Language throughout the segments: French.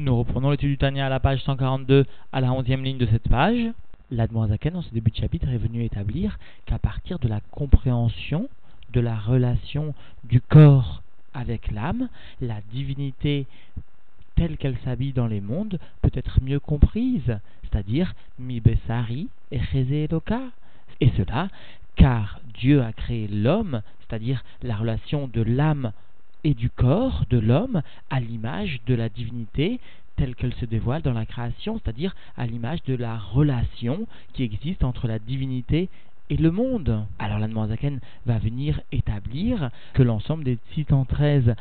Nous reprenons l'étude du Tania à la page 142, à la 11e ligne de cette page. L'Admoazaken, dans ce début de chapitre, est venu établir qu'à partir de la compréhension de la relation du corps avec l'âme, la divinité telle qu'elle s'habille dans les mondes peut être mieux comprise, c'est-à-dire mi besari et eloka. Et cela car Dieu a créé l'homme, c'est-à-dire la relation de l'âme et du corps de l'homme à l'image de la divinité telle qu'elle se dévoile dans la création, c'est-à-dire à, l'image de la relation qui existe entre la divinité et le monde. Alors la Zaken va venir établir que l'ensemble des 613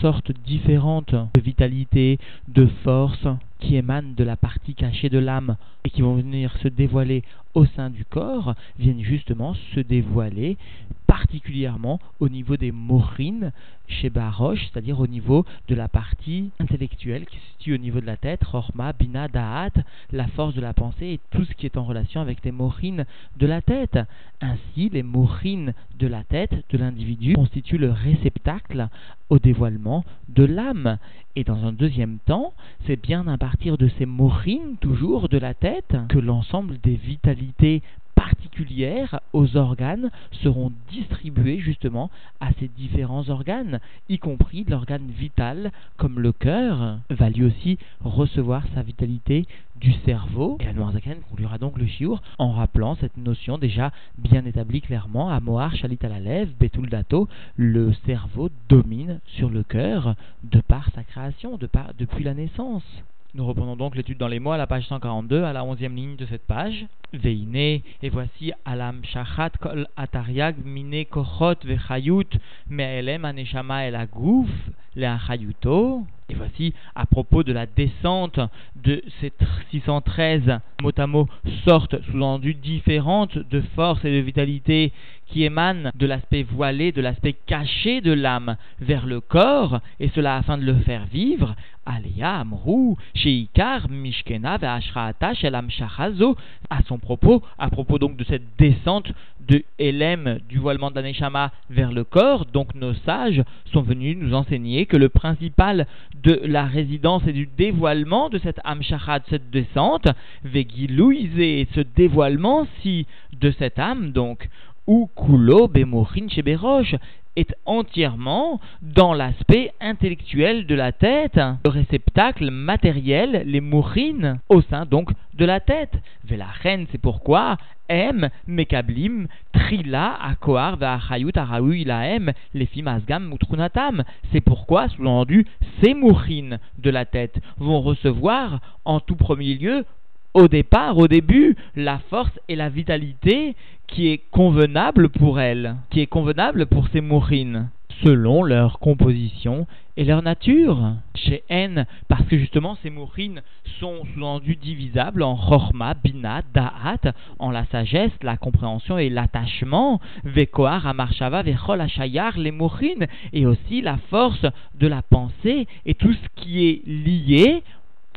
sortes différentes de vitalité, de force qui émanent de la partie cachée de l'âme et qui vont venir se dévoiler au sein du corps, viennent justement se dévoiler particulièrement au niveau des morines chez Baroche, c'est-à-dire au niveau de la partie intellectuelle qui se situe au niveau de la tête, Rorma, Bina, Da'at, la force de la pensée et tout ce qui est en relation avec les morines de la tête. Ainsi, les morines de la tête de l'individu constituent le réceptacle au dévoilement de l'âme. Et dans un deuxième temps, c'est bien à partir de ces morines, toujours de la tête, que l'ensemble des vitalités particulières aux organes seront distribuées justement à ces différents organes, y compris l'organe vital comme le cœur va lui aussi recevoir sa vitalité du cerveau. Et conclura donc le chiour en rappelant cette notion déjà bien établie clairement à Mohar Shalit à la lèvre, Betul Dato, le cerveau domine sur le cœur de par sa création, depuis la naissance. Nous reprenons donc l'étude dans les mots à la page 142, à la 11e ligne de cette page. Veine, et voici Alam Shachat Kol Atariag Mine Kochot Vechayut Me'elem Aneshama El Agouf Le Et voici à propos de la descente de ces 613 mot à mot sortes sous-entendues différentes de force et de vitalité qui émanent de l'aspect voilé, de l'aspect caché de l'âme vers le corps, et cela afin de le faire vivre, Alea Amrou, Sheikar, Mishkena, Ve'ashraata, Shelam Shachazo, à son propos, à propos donc de cette descente de Elem, du voilement d'Aneshama vers le corps, donc nos sages sont venus nous enseigner que le principal de la résidence et du dévoilement de cette Amshachat, cette descente, Vegilouise, ce dévoilement si de cette âme donc, ou Kulo Bemorin Sheberosh est entièrement dans l'aspect intellectuel de la tête, le réceptacle matériel, les mourines, au sein donc de la tête. reine, c'est pourquoi M, Mekablim, Trila, Akoar, Vahayut, Araoui, M, les Fimasgam, Mutrunatam. C'est pourquoi, sous-entendu, ces mourines de la tête vont recevoir en tout premier lieu au départ, au début, la force et la vitalité qui est convenable pour elles, qui est convenable pour ces mourines, selon leur composition et leur nature. Chez N, parce que justement ces mourines sont sous-entendu divisables en Chorma, Bina, Da'at, en la sagesse, la compréhension et l'attachement, Vekoar, Amarshava, Vechol, Ashayar, les mourines, et aussi la force de la pensée et tout ce qui est lié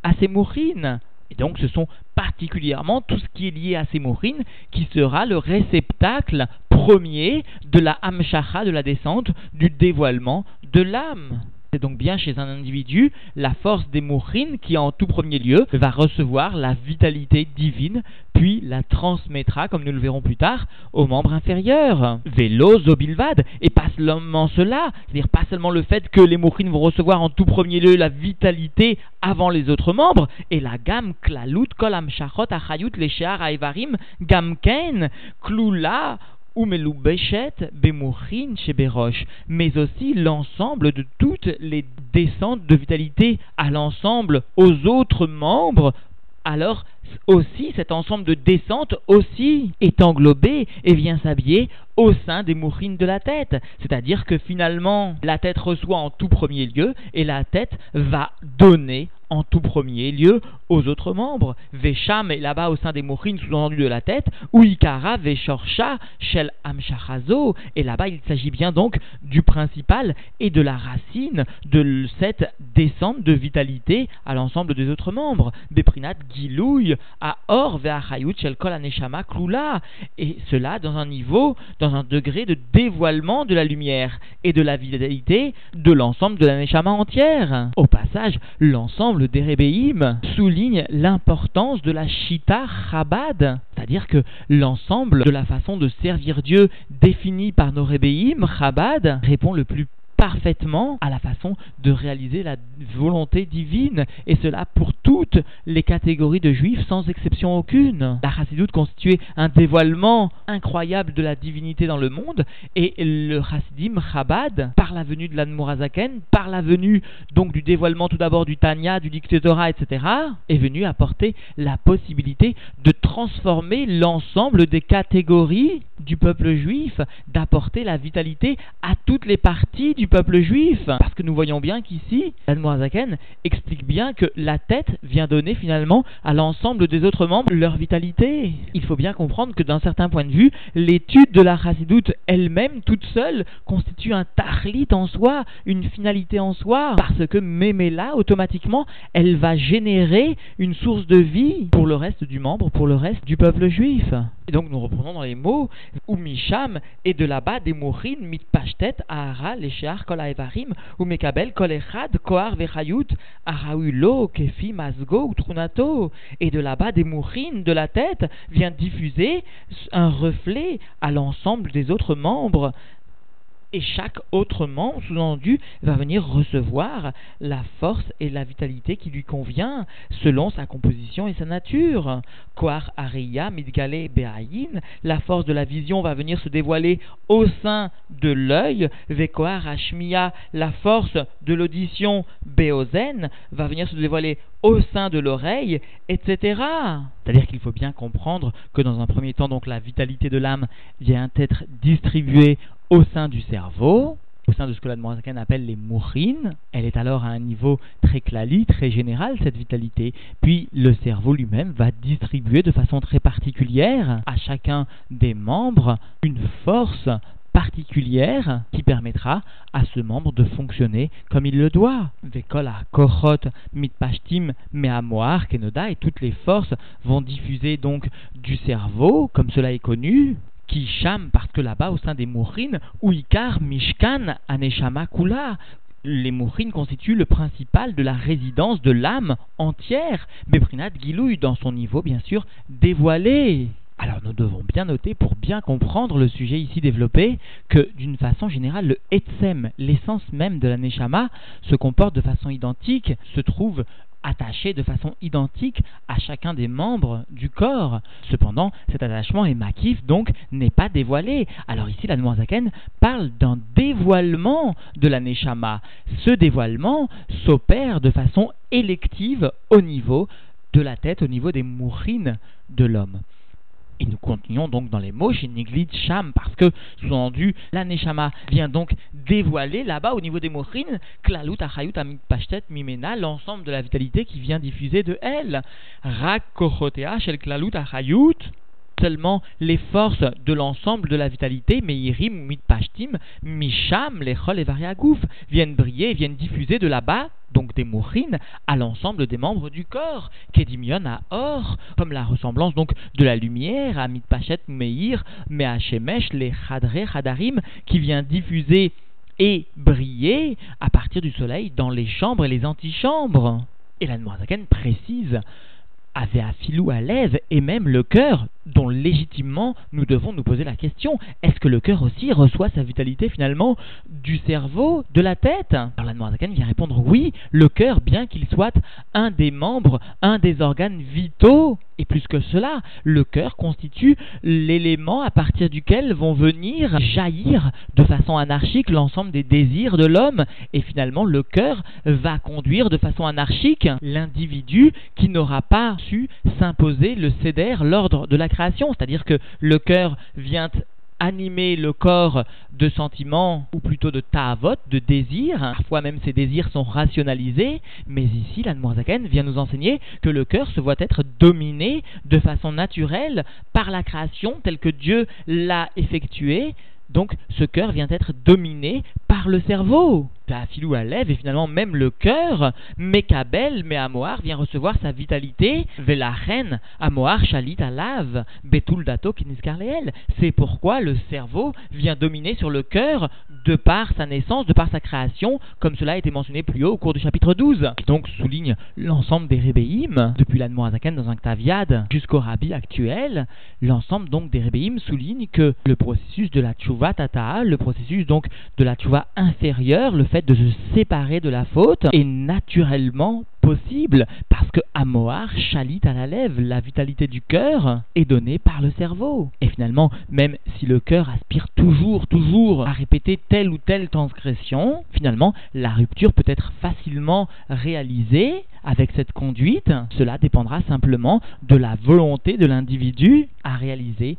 à ces mourines. Et donc ce sont particulièrement tout ce qui est lié à ces mourines qui sera le réceptacle premier de la hamshacha, de la descente, du dévoilement de l'âme. C'est donc bien chez un individu la force des mourines qui en tout premier lieu va recevoir la vitalité divine puis la transmettra, comme nous le verrons plus tard, aux membres inférieurs. Vélo, Zobilvad, et pas seulement cela, c'est-à-dire pas seulement le fait que les mourines vont recevoir en tout premier lieu la vitalité avant les autres membres, et la gamme Klalut, Kolam Shachot, Achayut, Leshear, Aivarim, Gamken, Mais aussi l'ensemble de toutes les descentes de vitalité à l'ensemble, aux autres membres, alors aussi cet ensemble de descentes aussi est englobé. Et vient s'habiller au sein des mourines de la tête. C'est-à-dire que finalement, la tête reçoit en tout premier lieu et la tête va donner en tout premier lieu aux autres membres. Vesham est là-bas au sein des mourines sous-entendu de la tête, ou Ikara Veshorcha Shel Amshachazo. Et là-bas, il s'agit bien donc du principal et de la racine de cette descente de vitalité à l'ensemble des autres membres. Beprinat Gilouy à Or Shel Kol Aneshama Klula. Et cela dans un niveau, dans un degré de dévoilement de la lumière et de la vitalité de l'ensemble de la Neshama entière. Au passage, l'ensemble des Rébéim souligne l'importance de la Shita Chabad, c'est-à-dire que l'ensemble de la façon de servir Dieu définie par nos Rébéim, Chabad, répond le plus parfaitement à la façon de réaliser la volonté divine, et cela pour toutes les catégories de juifs sans exception aucune. La chassidoute constituait un dévoilement incroyable de la divinité dans le monde, et le chassidim Chabad, par la venue de l'Anmourazaken, par la venue donc du dévoilement tout d'abord du Tanya, du Dictatora, etc., est venu apporter la possibilité de transformer l'ensemble des catégories du peuple juif, d'apporter la vitalité à toutes les parties du peuple juif. Parce que nous voyons bien qu'ici, l'Admorazaken explique bien que la tête vient donner finalement à l'ensemble des autres membres leur vitalité. Il faut bien comprendre que d'un certain point de vue, l'étude de la chassidoute elle-même, toute seule, constitue un tarlit en soi, une finalité en soi, parce que là automatiquement, elle va générer une source de vie pour le reste du membre, pour le reste du peuple juif. Et donc nous reprenons dans les mots, ou Misham, et de là-bas des mourines, mit pashtet, ahara, léchar, kol aevarim, ou mekabel, kol echad, koar vechayut, arahulo, kefi, masgo, ou trunato. Et de là-bas des mourines de la tête vient diffuser un reflet à l'ensemble des autres membres et chaque autre membre, sous-entendu, va venir recevoir la force et la vitalité qui lui convient selon sa composition et sa nature. Koar Ariya Midgale Be'ayin, la force de la vision va venir se dévoiler au sein de l'œil. Vekoar Ashmiya, la force de l'audition Beozen, va venir se dévoiler au sein de l'oreille, etc. C'est-à-dire qu'il faut bien comprendre que dans un premier temps, donc la vitalité de l'âme vient être distribuée au sein du cerveau, au sein de ce que l'Admorazaken appelle les mourines. Elle est alors à un niveau très clali, très général, cette vitalité. Puis le cerveau lui-même va distribuer de façon très particulière à chacun des membres une force particulière qui permettra à ce membre de fonctionner comme il le doit. Vekola, Kohot, Mitpashtim, Meamoar, Kenoda, et toutes les forces vont diffuser donc du cerveau, comme cela est connu, qui cham parce que là-bas, au sein des Mourines, Uikar, Mishkan, Aneshama, Kula, les mourines constituent le principal de la résidence de l'âme entière, Bebrinat Gilouy, dans son niveau bien sûr dévoilé. Alors nous devons bien noter, pour bien comprendre le sujet ici développé, que d'une façon générale, le Etsem, l'essence même de la Neshama, se comporte de façon identique, se trouve attaché de façon identique à chacun des membres du corps. Cependant, cet attachement est makif, donc n'est pas dévoilé. Alors ici, la Zaken parle d'un dévoilement de la Neshama. Ce dévoilement s'opère de façon élective au niveau de la tête, au niveau des mourines de l'homme. Et nous continuons donc dans les mots chez Niglit Sham, parce que, sous-entendu, la Neshama vient donc dévoiler là-bas au niveau des mochines, Klalut Achayut Amit Pashtet Mimena, l'ensemble de la vitalité qui vient diffuser de elle. Rak Kochotea Shel Klalut Achayut seulement les forces de l'ensemble de la vitalité, Meirim, Mitpashtim, Misham, Lechol et Variagouf, viennent briller, viennent diffuser de là-bas, des mourines, à l'ensemble des membres du corps, Kedimion à or, comme la ressemblance donc de la lumière, à Mitpachet, Meir, Meachemesh, les Chadre, Chadarim, qui vient diffuser et briller à partir du soleil dans les chambres et les antichambres. Et la Noirzaken précise avait à filou à l'aise et même le cœur, dont légitimement nous devons nous poser la question est-ce que le cœur aussi reçoit sa vitalité finalement du cerveau, de la tête? Alors la Noirzakan vient répondre oui, le cœur, bien qu'il soit un des membres, un des organes vitaux, et plus que cela, le cœur constitue l'élément à partir duquel vont venir jaillir de façon anarchique l'ensemble des désirs de l'homme. Et finalement, le cœur va conduire de façon anarchique l'individu qui n'aura pas su s'imposer le céder, l'ordre de la création. C'est-à-dire que le cœur vient animer le corps de sentiments, ou plutôt de ta'avot, de désirs. Parfois même ces désirs sont rationalisés, mais ici, l'Anmoazaken vient nous enseigner que le cœur se voit être dominé de façon naturelle par la création telle que Dieu l'a effectuée. Donc ce cœur vient être dominé par le cerveau. Filou à lève, et finalement même le cœur, Mekabel, mais Amoar vient recevoir sa vitalité, Velachen, Amoar, Chalit, Alav, Betul Dato, Kiniskarleel. C'est pourquoi le cerveau vient dominer sur le cœur de par sa naissance, de par sa création, comme cela a été mentionné plus haut au cours du chapitre 12. Qui donc souligne l'ensemble des Rébéim, depuis l'Admorazaken dans un Ktaviad jusqu'au Rabbi actuel, l'ensemble donc des Rébéim souligne que le processus de la Tchouva Tata, le processus donc de la Tchouva inférieure, le fait de se séparer de la faute, est naturellement possible parce que Amoar chalit à la lèvre, la vitalité du cœur est donnée par le cerveau. Et finalement, même si le cœur aspire toujours, toujours à répéter telle ou telle transgression, finalement, la rupture peut être facilement réalisée avec cette conduite. Cela dépendra simplement de la volonté de l'individu à réaliser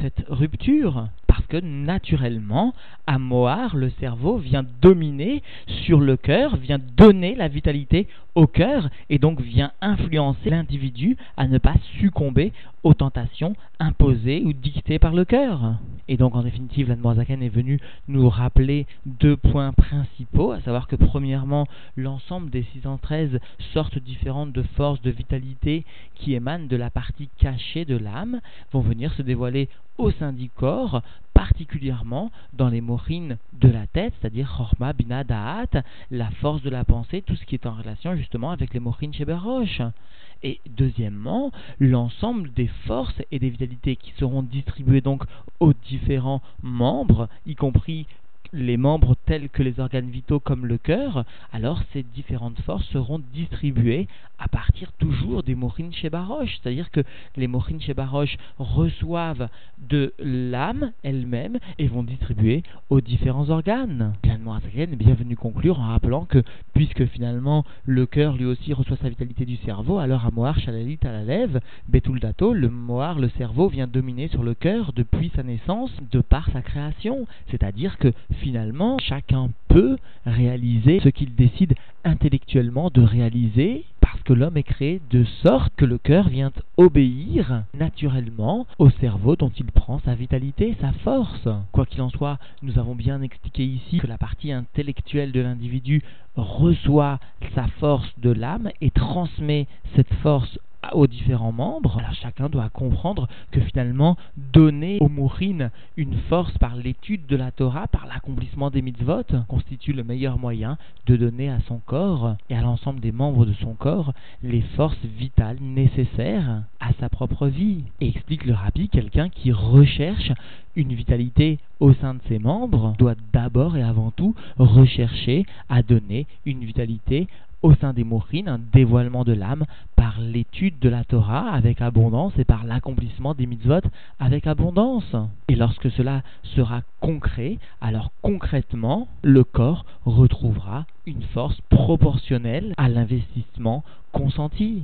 cette rupture. Parce que naturellement, à Moar, le cerveau vient dominer sur le cœur, vient donner la vitalité au cœur et donc vient influencer l'individu à ne pas succomber aux tentations imposées ou dictées par le cœur. Et donc en définitive, l'Admorazaken est venu nous rappeler deux points principaux, à savoir que premièrement, l'ensemble des 613 sortes différentes de forces de vitalité qui émanent de la partie cachée de l'âme vont venir se dévoiler au sein du corps, particulièrement dans les morines de la tête, c'est-à-dire Chorma, Bina, Da'at, la force de la pensée, tout ce qui est en relation justement avec les morines Sheberosh. Et deuxièmement, l'ensemble des forces et des vitalités qui seront distribuées donc aux différents membres, y compris les membres tels que les organes vitaux comme le cœur, alors ces différentes forces seront distribuées à partir toujours des Morin Shebarosh. C'est-à-dire que les Morin Shebarosh reçoivent de l'âme elle-même et vont distribuer aux différents organes. L'Anne est bien venu conclure en rappelant que puisque finalement le cœur lui aussi reçoit sa vitalité du cerveau, alors à Moar Shalalit à la lève, Betul Dato, le Moar, le cerveau vient dominer sur le cœur depuis sa naissance de par sa création. C'est-à-dire que finalement, chacun peut réaliser ce qu'il décide intellectuellement de réaliser parce que l'homme est créé de sorte que le cœur vient obéir naturellement au cerveau dont il prend sa vitalité, sa force. Quoi qu'il en soit, nous avons bien expliqué ici que la partie intellectuelle de l'individu reçoit sa force de l'âme et transmet cette force aux différents membres, chacun doit comprendre que finalement, donner aux mourines une force par l'étude de la Torah, par l'accomplissement des mitzvot, constitue le meilleur moyen de donner à son corps et à l'ensemble des membres de son corps les forces vitales nécessaires à sa propre vie. Explique le rabbi, quelqu'un qui recherche une vitalité au sein de ses membres doit d'abord et avant tout rechercher à donner une vitalité au sein des mourines, un dévoilement de l'âme par l'étude de la Torah avec abondance et par l'accomplissement des mitzvot avec abondance. Et lorsque cela sera concret, alors concrètement, le corps retrouvera une force proportionnelle à l'investissement consenti.